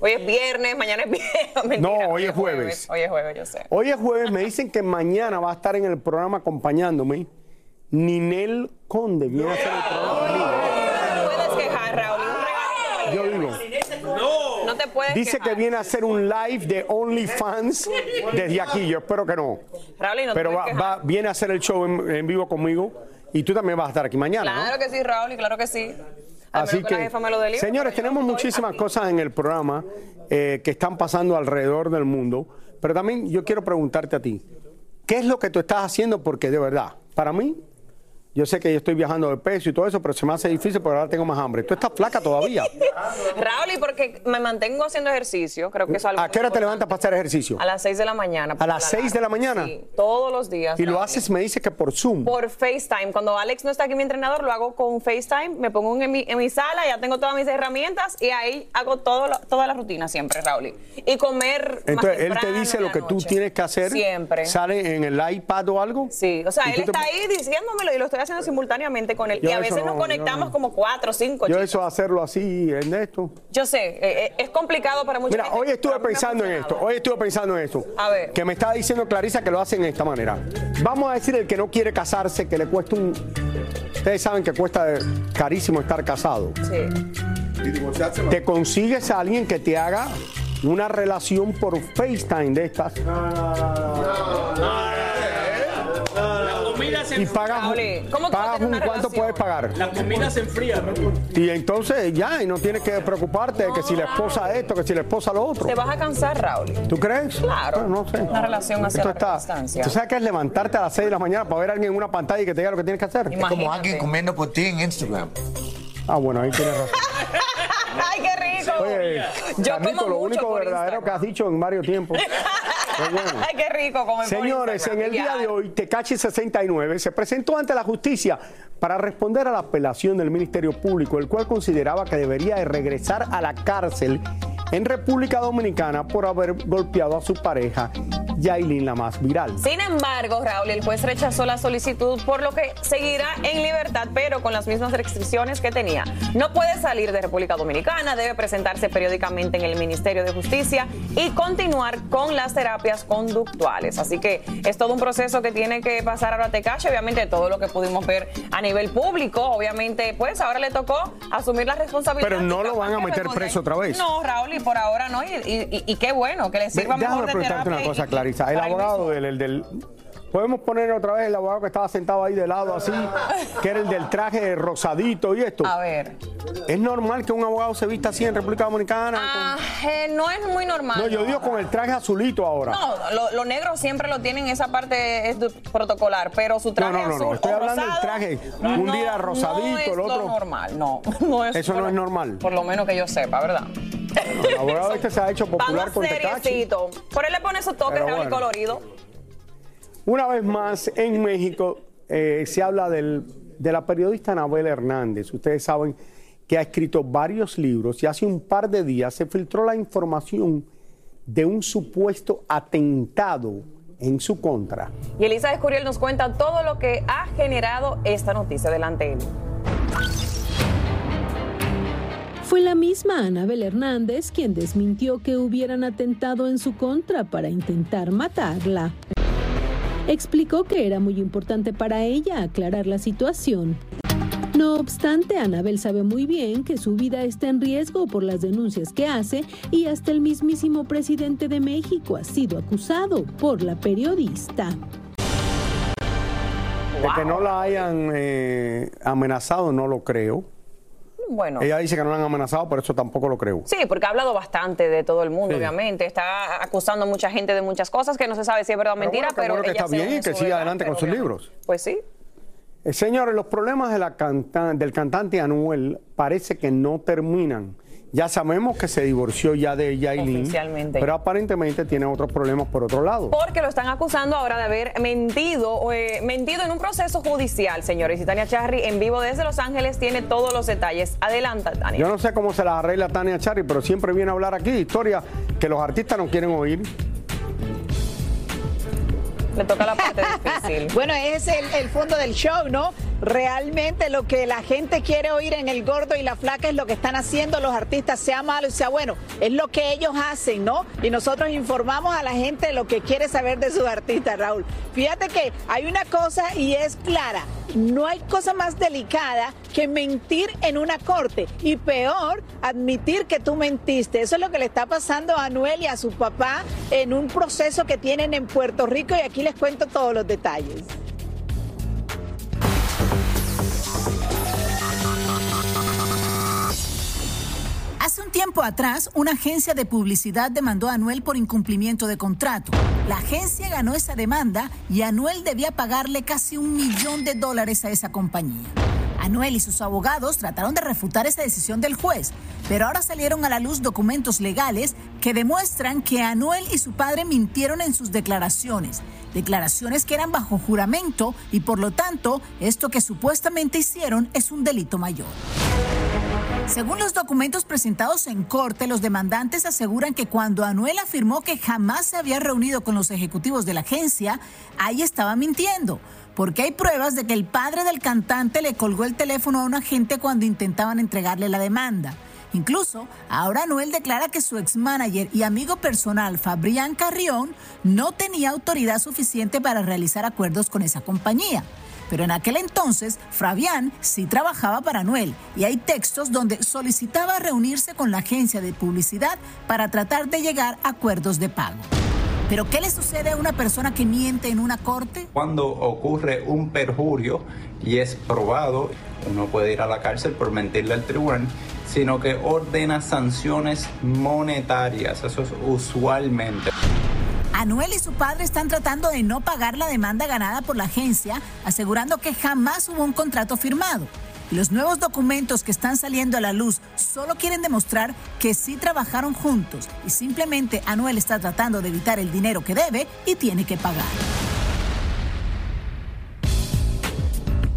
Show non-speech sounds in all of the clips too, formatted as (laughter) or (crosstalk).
Hoy es viernes, mañana es viernes. (laughs) No, hoy es jueves. Hoy es jueves, yo sé. Hoy es jueves, me dicen que mañana va a estar en el programa acompañándome Ninel Conde. Viene a hacer el programa. No te puedes quejar, Raúl. Yo digo. No te puedes Dice que viene a hacer un live de OnlyFans desde aquí. Yo espero que no. Raúl, y no te Pero va, puedes quejar. va- viene a hacer el show en, en vivo conmigo y tú también vas a estar aquí mañana, ¿no? Claro que sí, Raúl, y claro que sí. Al Así menos que, la jefa me lo delibre, señores, tenemos muchísimas aquí. cosas en el programa eh, que están pasando alrededor del mundo, pero también yo quiero preguntarte a ti, ¿qué es lo que tú estás haciendo? Porque de verdad, para mí, yo sé que yo estoy viajando de peso y todo eso, pero se me hace difícil porque ahora tengo más hambre. Tú estás flaca todavía. (laughs) Raúl, y porque me mantengo haciendo ejercicio, creo que es algo ¿A qué hora te levantas para hacer ejercicio? A las 6 de la mañana. ¿A las por 6 de la mañana? Sí, todos los días. Y lo haces, me dice que por Zoom. Por FaceTime. Cuando Alex no está aquí, mi entrenador, lo hago con FaceTime. Me pongo en mi, en mi sala, ya tengo todas mis herramientas y ahí hago todo lo- toda la rutina siempre, Raúl. Y comer. más Entonces, él te dice lo que tú tienes que hacer. Siempre. ¿Sale en el iPad o algo? Sí, o sea, él está ahí diciéndomelo y lo estoy haciendo simultáneamente con él. Yo y a veces no, nos conectamos no. como cuatro, cinco. Yo chicos. eso hacerlo así, Ernesto. Yo sé, eh, eh, es complicado para mucha Mira, gente, hoy estuve pensando en esto, hoy estuve pensando en esto. A ver. Que me estaba diciendo Clarisa que lo hacen de esta manera. Vamos a decir el que no quiere casarse, que le cuesta un... Ustedes saben que cuesta carísimo estar casado. Sí. Te consigues a alguien que te haga una relación por FaceTime de estas pagas, Raúl, ¿cómo tú vas a pagas un cuánto puedes pagar. La comida se enfría. Y entonces ya, y no tienes que preocuparte de que si la esposa esto, que si la esposa lo otro. Te vas a cansar, Raúl. ¿Tú crees? Claro. Bueno, no sé. Una relación hacia está- distancia. ¿Tú sabes qué es levantarte a las 6 de la mañana para ver a alguien en una pantalla y que te diga lo que tienes que hacer? Imagínate. Como alguien comiendo por ti en Instagram. Ah, bueno, ahí tienes razón. (laughs) ¡Ay, qué rico! Oye, Yo Carlito, como lo mucho único por verdadero Instagram. que has dicho en varios tiempos. (laughs) (laughs) Ay, qué rico comer por Señores, en el día de hoy, Tecachi 69 se presentó ante la justicia para responder a la apelación del Ministerio Público, el cual consideraba que debería de regresar a la cárcel en República Dominicana por haber golpeado a su pareja, Yailin, la más viral. Sin embargo, Raúl, el juez rechazó la solicitud, por lo que seguirá en libertad, pero con las mismas restricciones que tenía. No puede salir de República Dominicana, debe presentarse periódicamente en el Ministerio de Justicia y continuar con las terapias conductuales. Así que es todo un proceso que tiene que pasar ahora a Tecache, obviamente todo lo que pudimos ver a nivel público, obviamente, pues ahora le tocó asumir la responsabilidad. Pero no lo van a meter preso otra vez. No, Raúl, y por ahora no, y, y- y qué bueno, que le Ve, sirva Déjame mejor de preguntarte una cosa, Clarisa. El abogado del, el del- Podemos poner otra vez el abogado que estaba sentado ahí de lado así, que era el del traje rosadito y esto. A ver. ¿Es normal que un abogado se vista así en República Dominicana? Ah, eh, no es muy normal. no, yo digo con el traje azulito ahora. No, lo, lo negro siempre lo tienen, esa parte es protocolar, pero su traje no, no, no, azul estoy hablando del rosado, traje. Un no- día rosadito, no es el otro- Lo normal, no, (laughs) no es Eso no es normal. Por lo menos que yo sepa, ¿verdad? El abogado este se ha hecho popular Vamos con Tecachi. seriecito. Por él le pone su toque Pero real y bueno. colorido. Una vez más, en México eh, se habla del- de la periodista Anabel Hernández. Ustedes saben que ha escrito varios libros y hace un par de días se filtró la información de un supuesto atentado en su contra. Y Elisa Escuriel nos cuenta todo lo que ha generado esta noticia. Adelante, Eli. Fue la misma Anabel Hernández quien desmintió que hubieran atentado en su contra para intentar matarla. Explicó que era muy importante para ella aclarar la situación. No obstante, Anabel sabe muy bien que su vida está en riesgo por las denuncias que hace y hasta el mismísimo presidente de México ha sido acusado por la periodista. De que no la hayan eh, amenazado, no lo creo. Bueno. Ella dice que no la han amenazado, por eso tampoco lo creo. Sí, porque ha hablado bastante de todo el mundo, Sí. obviamente. Está acusando a mucha gente de muchas cosas que no se sabe si es verdad o Pero mentira, bueno, pero, bueno que ella está bien y que siga adelante con pero sus libros. Pues sí. Eh, señores, los problemas de la canta- del cantante Anuel parece que no terminan. Ya sabemos que se divorció ya de Yailin, Oficialmente. pero aparentemente tiene otros problemas por otro lado. Porque lo están acusando ahora de haber mentido, eh, mentido en un proceso judicial, señores. Y Tania Charry, en vivo desde Los Ángeles, tiene todos los detalles. Adelanta, Tania. Yo no sé cómo se las arregla Tania Charry, pero siempre viene a hablar aquí de historias que los artistas no quieren oír. Le toca la parte difícil. (laughs) Bueno, es el, el fondo del show, ¿no? Realmente lo que la gente quiere oír en El Gordo y la Flaca es lo que están haciendo los artistas, sea malo y sea bueno. Es lo que ellos hacen, ¿no? Y nosotros informamos a la gente lo que quiere saber de sus artistas, Raúl. Fíjate que hay una cosa y es clara. No hay cosa más delicada que mentir en una corte y peor, admitir que tú mentiste. Eso es lo que le está pasando a Anuel y a su papá en un proceso que tienen en Puerto Rico y aquí les cuento todos los detalles. Hace un tiempo atrás, una agencia de publicidad demandó a Anuel por incumplimiento de contrato. La agencia ganó esa demanda y Anuel debía pagarle casi un millón de dólares a esa compañía. Anuel y sus abogados trataron de refutar esa decisión del juez, pero ahora salieron a la luz documentos legales que demuestran que Anuel y su padre mintieron en sus declaraciones, declaraciones que eran bajo juramento y por lo tanto esto que supuestamente hicieron es un delito mayor. Según los documentos presentados en corte, los demandantes aseguran que cuando Anuel afirmó que jamás se había reunido con los ejecutivos de la agencia, ahí estaba mintiendo, porque hay pruebas de que el padre del cantante le colgó el teléfono a un agente cuando intentaban entregarle la demanda. Incluso, ahora Anuel declara que su ex-manager y amigo personal, Fabrián Carrión, no tenía autoridad suficiente para realizar acuerdos con esa compañía. Pero en aquel entonces, Fabián sí trabajaba para Anuel y hay textos donde solicitaba reunirse con la agencia de publicidad para tratar de llegar a acuerdos de pago. Pero ¿qué le sucede a una persona que miente en una corte? Cuando ocurre un perjurio y es probado, uno puede ir a la cárcel por mentirle al tribunal, sino que ordena sanciones monetarias, eso es usualmente. Anuel y su padre están tratando de no pagar la demanda ganada por la agencia, asegurando que jamás hubo un contrato firmado. Los nuevos documentos que están saliendo a la luz solo quieren demostrar que sí trabajaron juntos y simplemente Anuel está tratando de evitar el dinero que debe y tiene que pagar.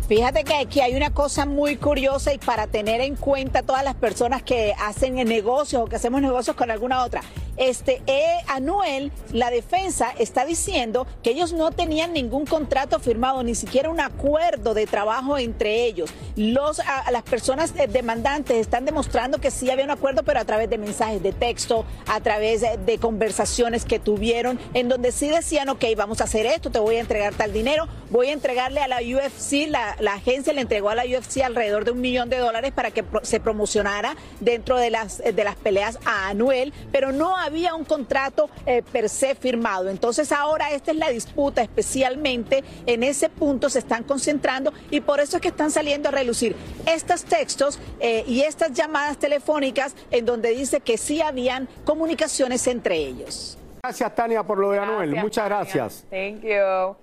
Fíjate que aquí hay una cosa muy curiosa y para tener en cuenta todas las personas que hacen negocios o que hacemos negocios con alguna otra. Este eh, Anuel, la defensa está diciendo que ellos no tenían ningún contrato firmado, ni siquiera un acuerdo de trabajo entre ellos. Los, a, las personas demandantes están demostrando que sí había un acuerdo, pero a través de mensajes de texto, a través de, de conversaciones que tuvieron, en donde sí decían, ok, vamos a hacer esto, te voy a entregar tal dinero, voy a entregarle a la UFC, la, la agencia le entregó a la UFC alrededor de un millón de dólares para que pro- se promocionara dentro de las, de las peleas a Anuel, pero no había un contrato eh, per se firmado. Entonces ahora esta es la disputa, especialmente en ese punto se están concentrando y por eso es que están saliendo a relucir estos textos eh, y estas llamadas telefónicas en donde dice que sí habían comunicaciones entre ellos. Gracias, Tania, por lo de Anuel. Muchas gracias. Thank you.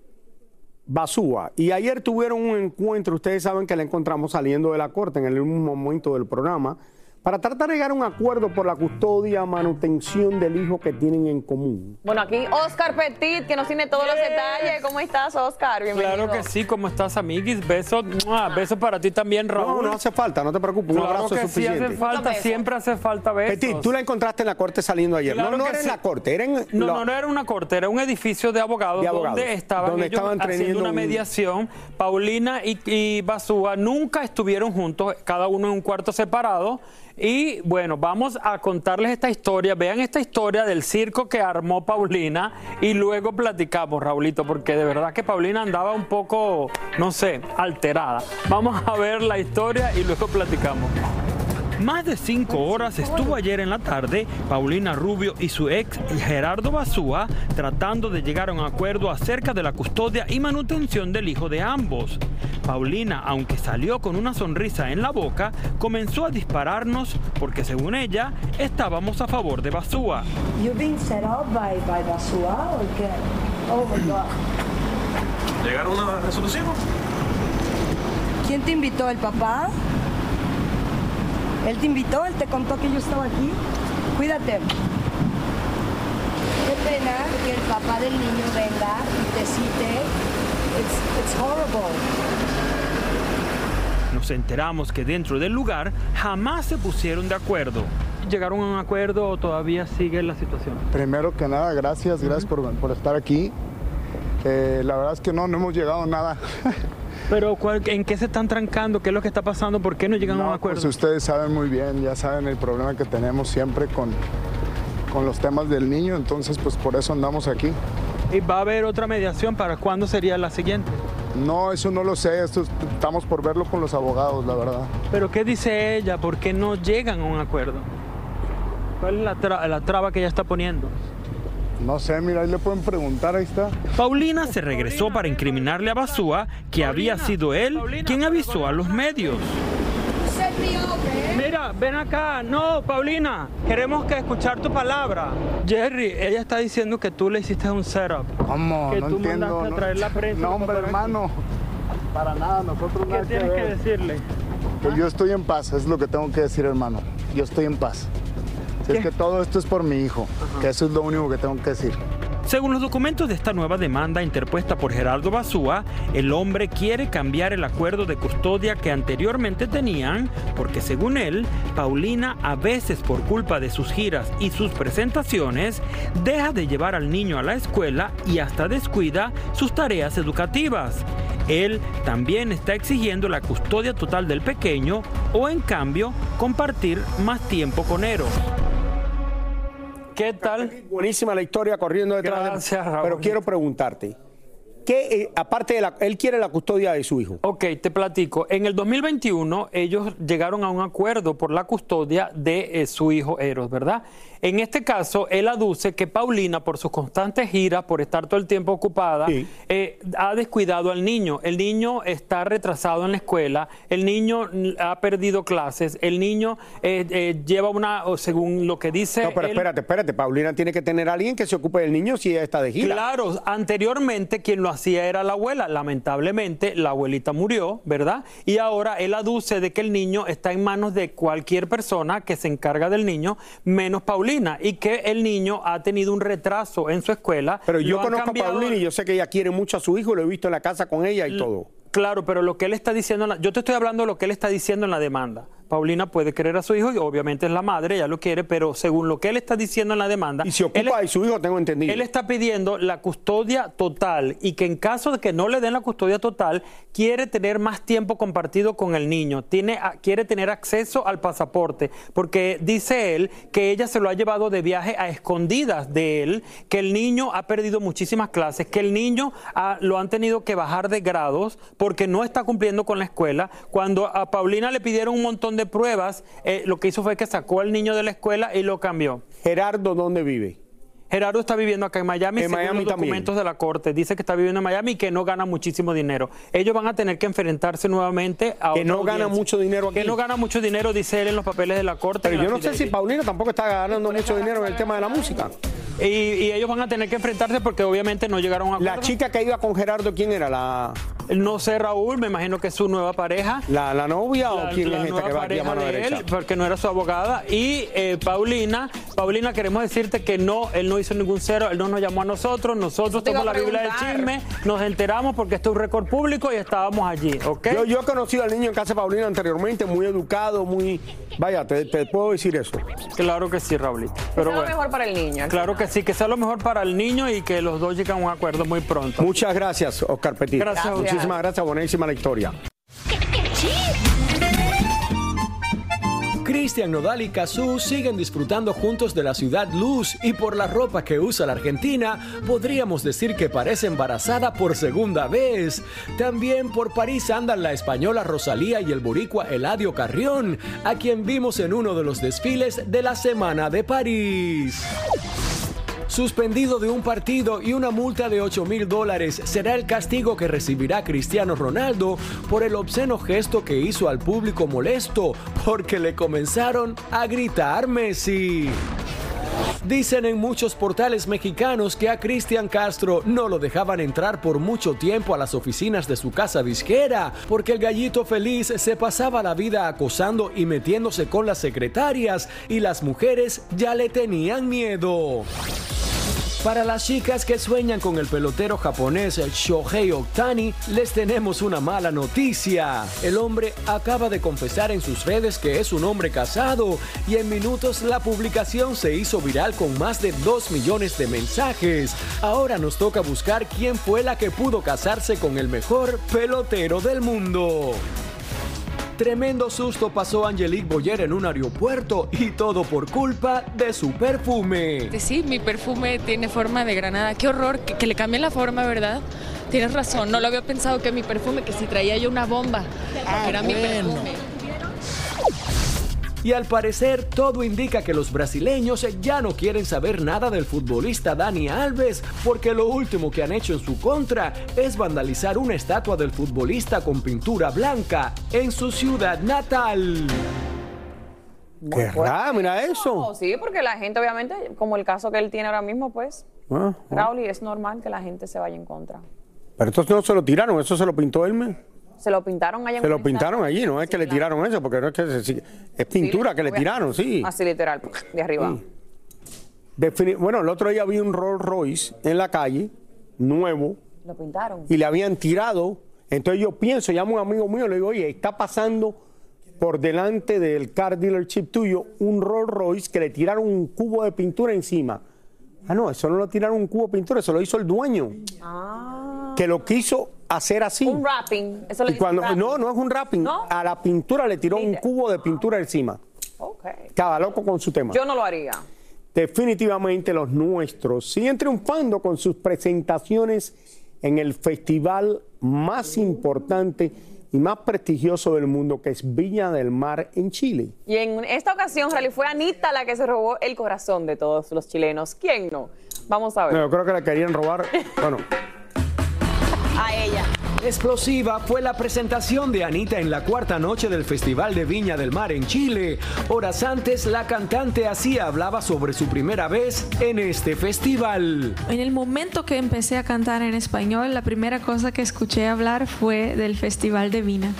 Basúa. Y ayer tuvieron un encuentro, ustedes saben que la encontramos saliendo de la corte en el mismo momento del programa, para tratar de llegar a un acuerdo por la custodia, manutención del hijo que tienen en común. Bueno, aquí Oscar Petit, que nos tiene todos los detalles. ¿Cómo estás, Oscar? Bienvenido. Claro que sí, ¿cómo estás, amiguis? Besos, besos para ti también, Raúl. No, no hace falta, no te preocupes, un abrazo que es sí suficiente. hace falta, siempre hace falta besos. Petit, tú la encontraste en la corte saliendo ayer. Claro no, no era en la corte, era en No, la- no, no era una corte, era un edificio de abogados, De abogados, donde estaban donde ellos estaban haciendo una un- mediación. Paulina y, y Basúa nunca estuvieron juntos, cada uno en un cuarto separado. Y bueno, vamos a contarles esta historia. Vean esta historia del circo que armó Paulina y luego platicamos, Raulito, porque de verdad que Paulina andaba un poco, no sé, alterada. Vamos a ver la historia y luego platicamos. Más de cinco horas estuvo ayer en la tarde Paulina Rubio y su ex Gerardo Basúa tratando de llegar a un acuerdo acerca de la custodia y manutención del hijo de ambos. Paulina, aunque salió con una sonrisa en la boca, comenzó a dispararnos porque según ella estábamos a favor de Basúa. You being set up by, by Basua or qué? Oh my God. ¿Llegaron a una resolución? ¿Quién te invitó? ¿El papá? ¿Él te invitó? ¿Él te contó que yo estaba aquí? Cuídate. Qué pena que el papá del niño venga y te cite. It's, it's horrible. Nos enteramos que dentro del lugar jamás se pusieron de acuerdo. ¿Llegaron a un acuerdo o todavía sigue la situación? Primero que nada, gracias, gracias por, por estar aquí. Eh, la verdad es que no, no hemos llegado a nada. (laughs) Pero ¿cuál- ¿en qué se están trancando? ¿Qué es lo que está pasando? ¿Por qué no llegan a un No, acuerdo? pues ustedes saben muy bien, ya saben el problema que tenemos siempre con, con los temas del niño, entonces pues por eso andamos aquí. ¿Y va a haber otra mediación? ¿Para cuándo sería la siguiente? No, eso no lo sé, esto es- estamos por verlo con los abogados, la verdad. ¿Pero qué dice ella? ¿Por qué no llegan a un acuerdo? ¿Cuál es la, tra- la traba que ella está poniendo? No sé, mira, ahí le pueden preguntar, ahí está. Paulina se regresó para incriminarle a Basúa que había sido él quien avisó a los medios. Mira, ven acá. No, Paulina, queremos que escuchar tu palabra. Jerry, ella está diciendo que tú le hiciste un setup. ¿Cómo? Que no tú entiendo. mandaste a traer la prensa. No, hombre, hermano. Para nada, nosotros ¿Qué nada que tienes que ver. decirle? Que yo estoy en paz, es lo que tengo que decir, hermano. Yo estoy en paz. Si es que todo esto es por mi hijo, que eso es lo único que tengo que decir. Según los documentos de esta nueva demanda interpuesta por Gerardo Basúa, el hombre quiere cambiar el acuerdo de custodia que anteriormente tenían, porque según él, Paulina a veces por culpa de sus giras y sus presentaciones, deja de llevar al niño a la escuela y hasta descuida sus tareas educativas. Él también está exigiendo la custodia total del pequeño o en cambio compartir más tiempo con Eros. ¿Qué tal? Buenísima la historia corriendo detrás Gracias. Raúl. Pero quiero preguntarte, ¿qué, eh, aparte de la... Él quiere la custodia de su hijo. Ok, te platico. En el 2021 ellos llegaron a un acuerdo por la custodia de eh, su hijo Eros, ¿verdad? En este caso, él aduce que Paulina, por sus constantes giras, por estar todo el tiempo ocupada, eh, ha descuidado al niño. El niño está retrasado en la escuela, el niño ha perdido clases, el niño eh, eh, lleva una, según lo que dice... No, pero él- espérate, espérate. Paulina tiene que tener a alguien que se ocupe del niño si ella está de gira. Claro, anteriormente quien lo hacía era la abuela. Lamentablemente, la abuelita murió, ¿verdad? Y ahora él aduce de que el niño está en manos de cualquier persona que se encarga del niño, menos Paulina, y que el niño ha tenido un retraso en su escuela. Pero yo conozco a Paulina y yo sé que ella quiere mucho a su hijo, lo he visto en la casa con ella y todo. Claro, pero lo que él está diciendo, yo te estoy hablando de lo que él está diciendo en la demanda. Paulina puede querer a su hijo y obviamente es la madre, ella lo quiere, pero según lo que él está diciendo en la demanda, Y se ocupa de su hijo, tengo entendido. él está pidiendo la custodia total y que en caso de que no le den la custodia total, quiere tener más tiempo compartido con el niño, tiene, quiere tener acceso al pasaporte, porque dice él que ella se lo ha llevado de viaje a escondidas de él, que el niño ha perdido muchísimas clases, que el niño ha- lo han tenido que bajar de grados porque no está cumpliendo con la escuela. Cuando a Paulina le pidieron un montón de pruebas, eh, lo que hizo fue que sacó al niño de la escuela y lo cambió. Gerardo, ¿dónde vive? Gerardo está viviendo acá en Miami, En según Miami los también. documentos de la corte. Dice que está viviendo en Miami y que no gana muchísimo dinero. Ellos van a tener que enfrentarse nuevamente a Que no gana mucho dinero aquí. Que no gana mucho dinero, dice él en los papeles de la corte. Pero yo no sé si. Paulina tampoco está ganando mucho dinero en el tema de la música. Y, y ellos van a tener que enfrentarse porque obviamente no llegaron a un La acuerdo. chica que iba con Gerardo, ¿quién era? ¿La, No sé, Raúl, me imagino que es su nueva pareja. la, la novia o quién la es esta que va aquí a mano de derecha? él, porque no era su abogada. Y eh, Paulina, Paulina, queremos decirte que no, él no hizo ningún cero, él no nos llamó a nosotros, nosotros somos la Biblia del chisme, nos enteramos porque esto es un récord público y estábamos allí, ¿ok? Yo, yo he conocido al niño en casa de Paulina anteriormente, muy educado, muy... Vaya, te, te puedo decir eso. Claro que sí, Raulito. Pero lo bueno, mejor para el niño. claro que sí, que sea lo mejor para el niño y que los dos lleguen a un acuerdo muy pronto. Muchas gracias, Oscar Petit. Gracias a usted. Muchísimas gracias, buenísima la historia. Cristian Nodal y Cazú siguen disfrutando juntos de la ciudad luz y por la ropa que usa la Argentina, podríamos decir que parece embarazada por segunda vez. También por París andan la española Rosalía y el boricua Eladio Carrión, a quien vimos en uno de los desfiles de la Semana de París. Suspendido de un partido y una multa de 8 mil dólares será el castigo que recibirá Cristiano Ronaldo por el obsceno gesto que hizo al público molesto porque le comenzaron a gritar Messi. Dicen en muchos portales mexicanos que a Cristian Castro no lo dejaban entrar por mucho tiempo a las oficinas de su casa disquera, porque el gallito feliz se pasaba la vida acosando y metiéndose con las secretarias y las mujeres ya le tenían miedo. Para las chicas que sueñan con el pelotero japonés Shohei Ohtani, les tenemos una mala noticia. El hombre acaba de confesar en sus redes que es un hombre casado y en minutos la publicación se hizo viral con más de 2 millones de mensajes. Ahora nos toca buscar quién fue la que pudo casarse con el mejor pelotero del mundo. Tremendo susto pasó Angelique Boyer en un aeropuerto y todo por culpa de su perfume. Sí, mi perfume tiene forma de granada. Qué horror que, que le cambie la forma, ¿verdad? Tienes razón, no lo había pensado que mi perfume, que si traía yo una bomba, porque era mi perfume. Y al parecer todo indica que los brasileños ya no quieren saber nada del futbolista Dani Alves porque lo último que han hecho en su contra es vandalizar una estatua del futbolista con pintura blanca en su ciudad natal. Qué raro, mira eso. No, sí, porque la gente, obviamente, como el caso que él tiene ahora mismo, pues, Ah, ah. Raúl, y es normal que la gente se vaya en contra. Pero estos no se lo tiraron, eso se lo pintó él. Se lo pintaron allá en Se lo pintaron allí, no es que le tiraron eso, porque no es que se- es pintura que le tiraron, sí. Así literal, de arriba. Bueno, el otro día vi un Rolls Royce en la calle, nuevo, Lo pintaron. y le habían tirado. Entonces yo pienso, llamo a un amigo mío, le digo, oye, está pasando por delante del car dealership tuyo un Rolls Royce que le tiraron un cubo de pintura encima. Ah, no, eso no lo tiraron un cubo de pintura, eso lo hizo el dueño, que lo quiso hacer así. Un wrapping. Eso le Y dicen cuando, wrapping. no, no es un wrapping. A la pintura le tiró un cubo de pintura encima. Ok. Cada loco con su tema. Yo no lo haría. Definitivamente los nuestros siguen triunfando con sus presentaciones en el festival más importante y más prestigioso del mundo, que es Viña del Mar en Chile. Y en esta ocasión, Rally, fue Anita la que se robó el corazón de todos los chilenos. ¿Quién no? Vamos a ver. No, yo creo que la querían robar. Bueno, A ella. Explosiva fue la presentación de Anita en la cuarta noche del Festival de Viña del Mar en Chile. Horas antes, la cantante así hablaba sobre su primera vez en este festival. En el momento que empecé a cantar en español, la primera cosa que escuché hablar fue del Festival de Viña,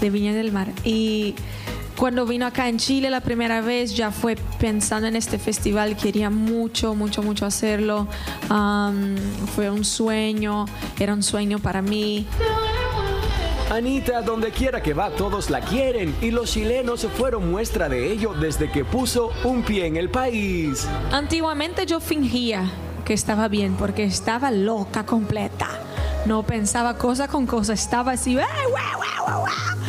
de Viña del Mar. Y cuando vino acá en Chile la primera vez, ya fue pensando en este festival, quería mucho, mucho, mucho hacerlo. Fue un sueño, era un sueño para mí. Anita, donde quiera que va, todos la quieren y los chilenos fueron muestra de ello desde que puso un pie en el país. Antiguamente yo fingía que estaba bien porque estaba loca completa. No pensaba cosa con cosa, estaba así. "Ah, guau, guau, guau, guau".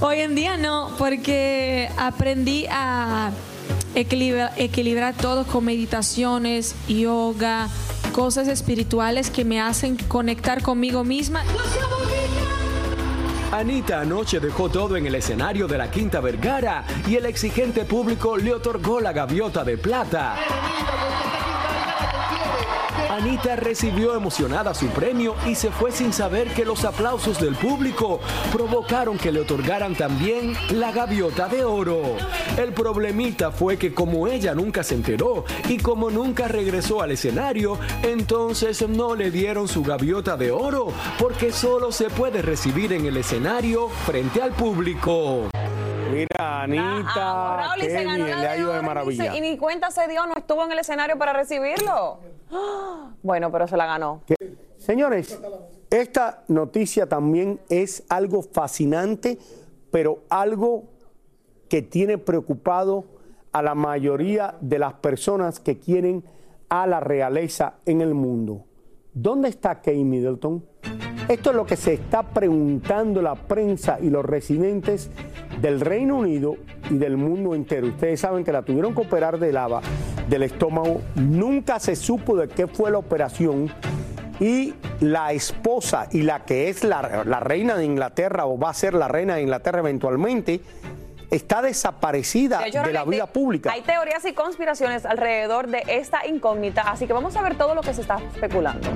Hoy en día no, porque aprendí a equilibra- equilibrar todo con meditaciones, yoga, cosas espirituales que me hacen conectar conmigo misma. Anita anoche dejó todo en el escenario de la Quinta Vergara y el exigente público le otorgó la gaviota de plata. Anita recibió emocionada su premio y se fue sin saber que los aplausos del público provocaron que le otorgaran también la gaviota de oro. El problemita fue que como ella nunca se enteró y como nunca regresó al escenario, entonces no le dieron su gaviota de oro porque solo se puede recibir en el escenario frente al público. Mira, Anita, Raúl, qué bien, le ha ido de maravilla. Y ni cuenta se dio, no estuvo en el escenario para recibirlo. (gasps) Bueno, pero se la ganó. Señores, esta noticia también es algo fascinante, pero algo que tiene preocupado a la mayoría de las personas que quieren a la realeza en el mundo. ¿Dónde está Kate Middleton? Esto es lo que se está preguntando la prensa y los residentes del Reino Unido y del mundo entero. Ustedes saben que la tuvieron que operar de lava del estómago. Nunca se supo de qué fue la operación. Y la esposa y la que es la, la reina de Inglaterra o va a ser la reina de Inglaterra eventualmente, está desaparecida De hecho, de la vida pública. Hay teorías y conspiraciones alrededor de esta incógnita, así que vamos a ver todo lo que se está especulando.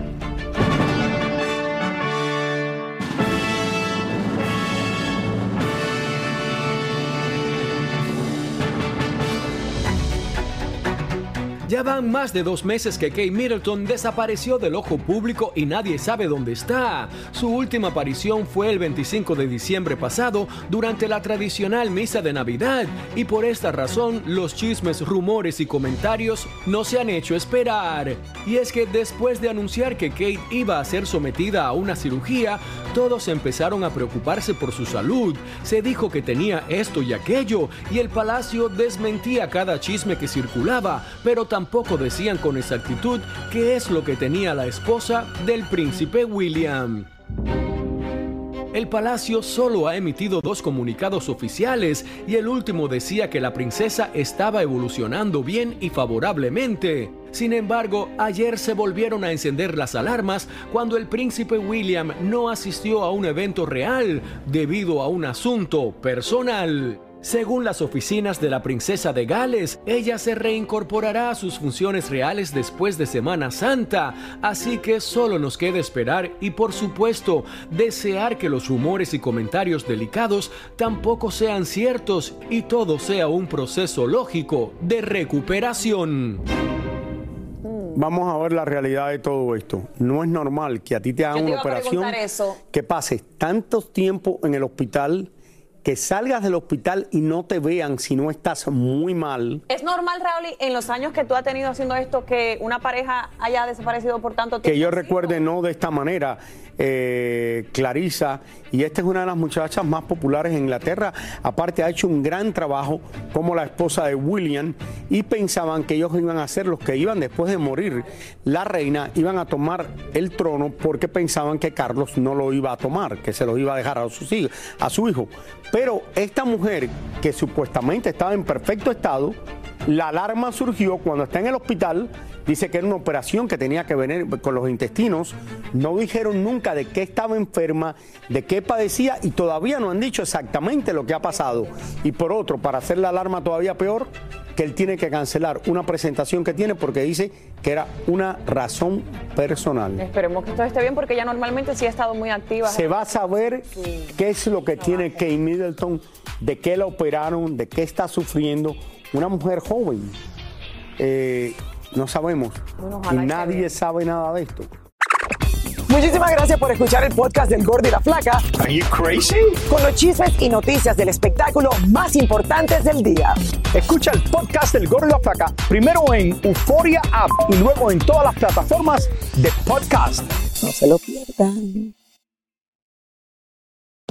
Ya van más de dos meses que Kate Middleton desapareció del ojo público y nadie sabe dónde está. Su última aparición fue el 25 de diciembre pasado durante la tradicional misa de Navidad y por esta razón los chismes, rumores y comentarios no se han hecho esperar. Y es que después de anunciar que Kate iba a ser sometida a una cirugía, todos empezaron a preocuparse por su salud. Se dijo que tenía esto y aquello y el palacio desmentía cada chisme que circulaba, pero tampoco decían con exactitud qué es lo que tenía la esposa del príncipe William. El palacio solo ha emitido dos comunicados oficiales y el último decía que la princesa estaba evolucionando bien y favorablemente. Sin embargo, ayer se volvieron a encender las alarmas cuando el príncipe William no asistió a un evento real debido a un asunto personal. Según las oficinas de la princesa de Gales, ella se reincorporará a sus funciones reales después de Semana Santa, así que solo nos queda esperar y por supuesto desear que los rumores y comentarios delicados tampoco sean ciertos y todo sea un proceso lógico de recuperación. Vamos a ver la realidad de todo esto. No es normal que a ti te hagan te una operación, eso. que pases tanto tiempo en el hospital, que salgas del hospital y no te vean si no estás muy mal. ¿Es normal, Raúl, en los años que tú has tenido haciendo esto, que una pareja haya desaparecido por tanto tiempo? Que yo recuerde no de esta manera, eh, Clarisa, y esta es una de las muchachas más populares en Inglaterra, aparte ha hecho un gran trabajo como la esposa de William y pensaban que ellos iban a ser los que iban después de morir la reina, iban a tomar el trono porque pensaban que Carlos no lo iba a tomar, que se lo iba a dejar a su hijo. Pero esta mujer que supuestamente estaba en perfecto estado, la alarma surgió cuando está en el hospital Dice que era una operación que tenía que venir con los intestinos. No dijeron nunca de qué estaba enferma, de qué padecía y todavía no han dicho exactamente lo que ha pasado. Y por otro, para hacer la alarma todavía peor, que él tiene que cancelar una presentación que tiene porque dice que era una razón personal. Esperemos que todo esté bien porque ella normalmente sí ha estado muy activa. Se va a saber qué es lo que tiene Kate Middleton, de qué la operaron, de qué está sufriendo. Una mujer joven. Eh, no sabemos. y nadie sabe nada de esto. Muchísimas gracias por escuchar el podcast del Gordo y la Flaca. Are you crazy? Con los chismes y noticias del espectáculo más importantes del día. Escucha el podcast del Gordo y la Flaca primero en Euforia App y luego en todas las plataformas de podcast. No se lo pierdan.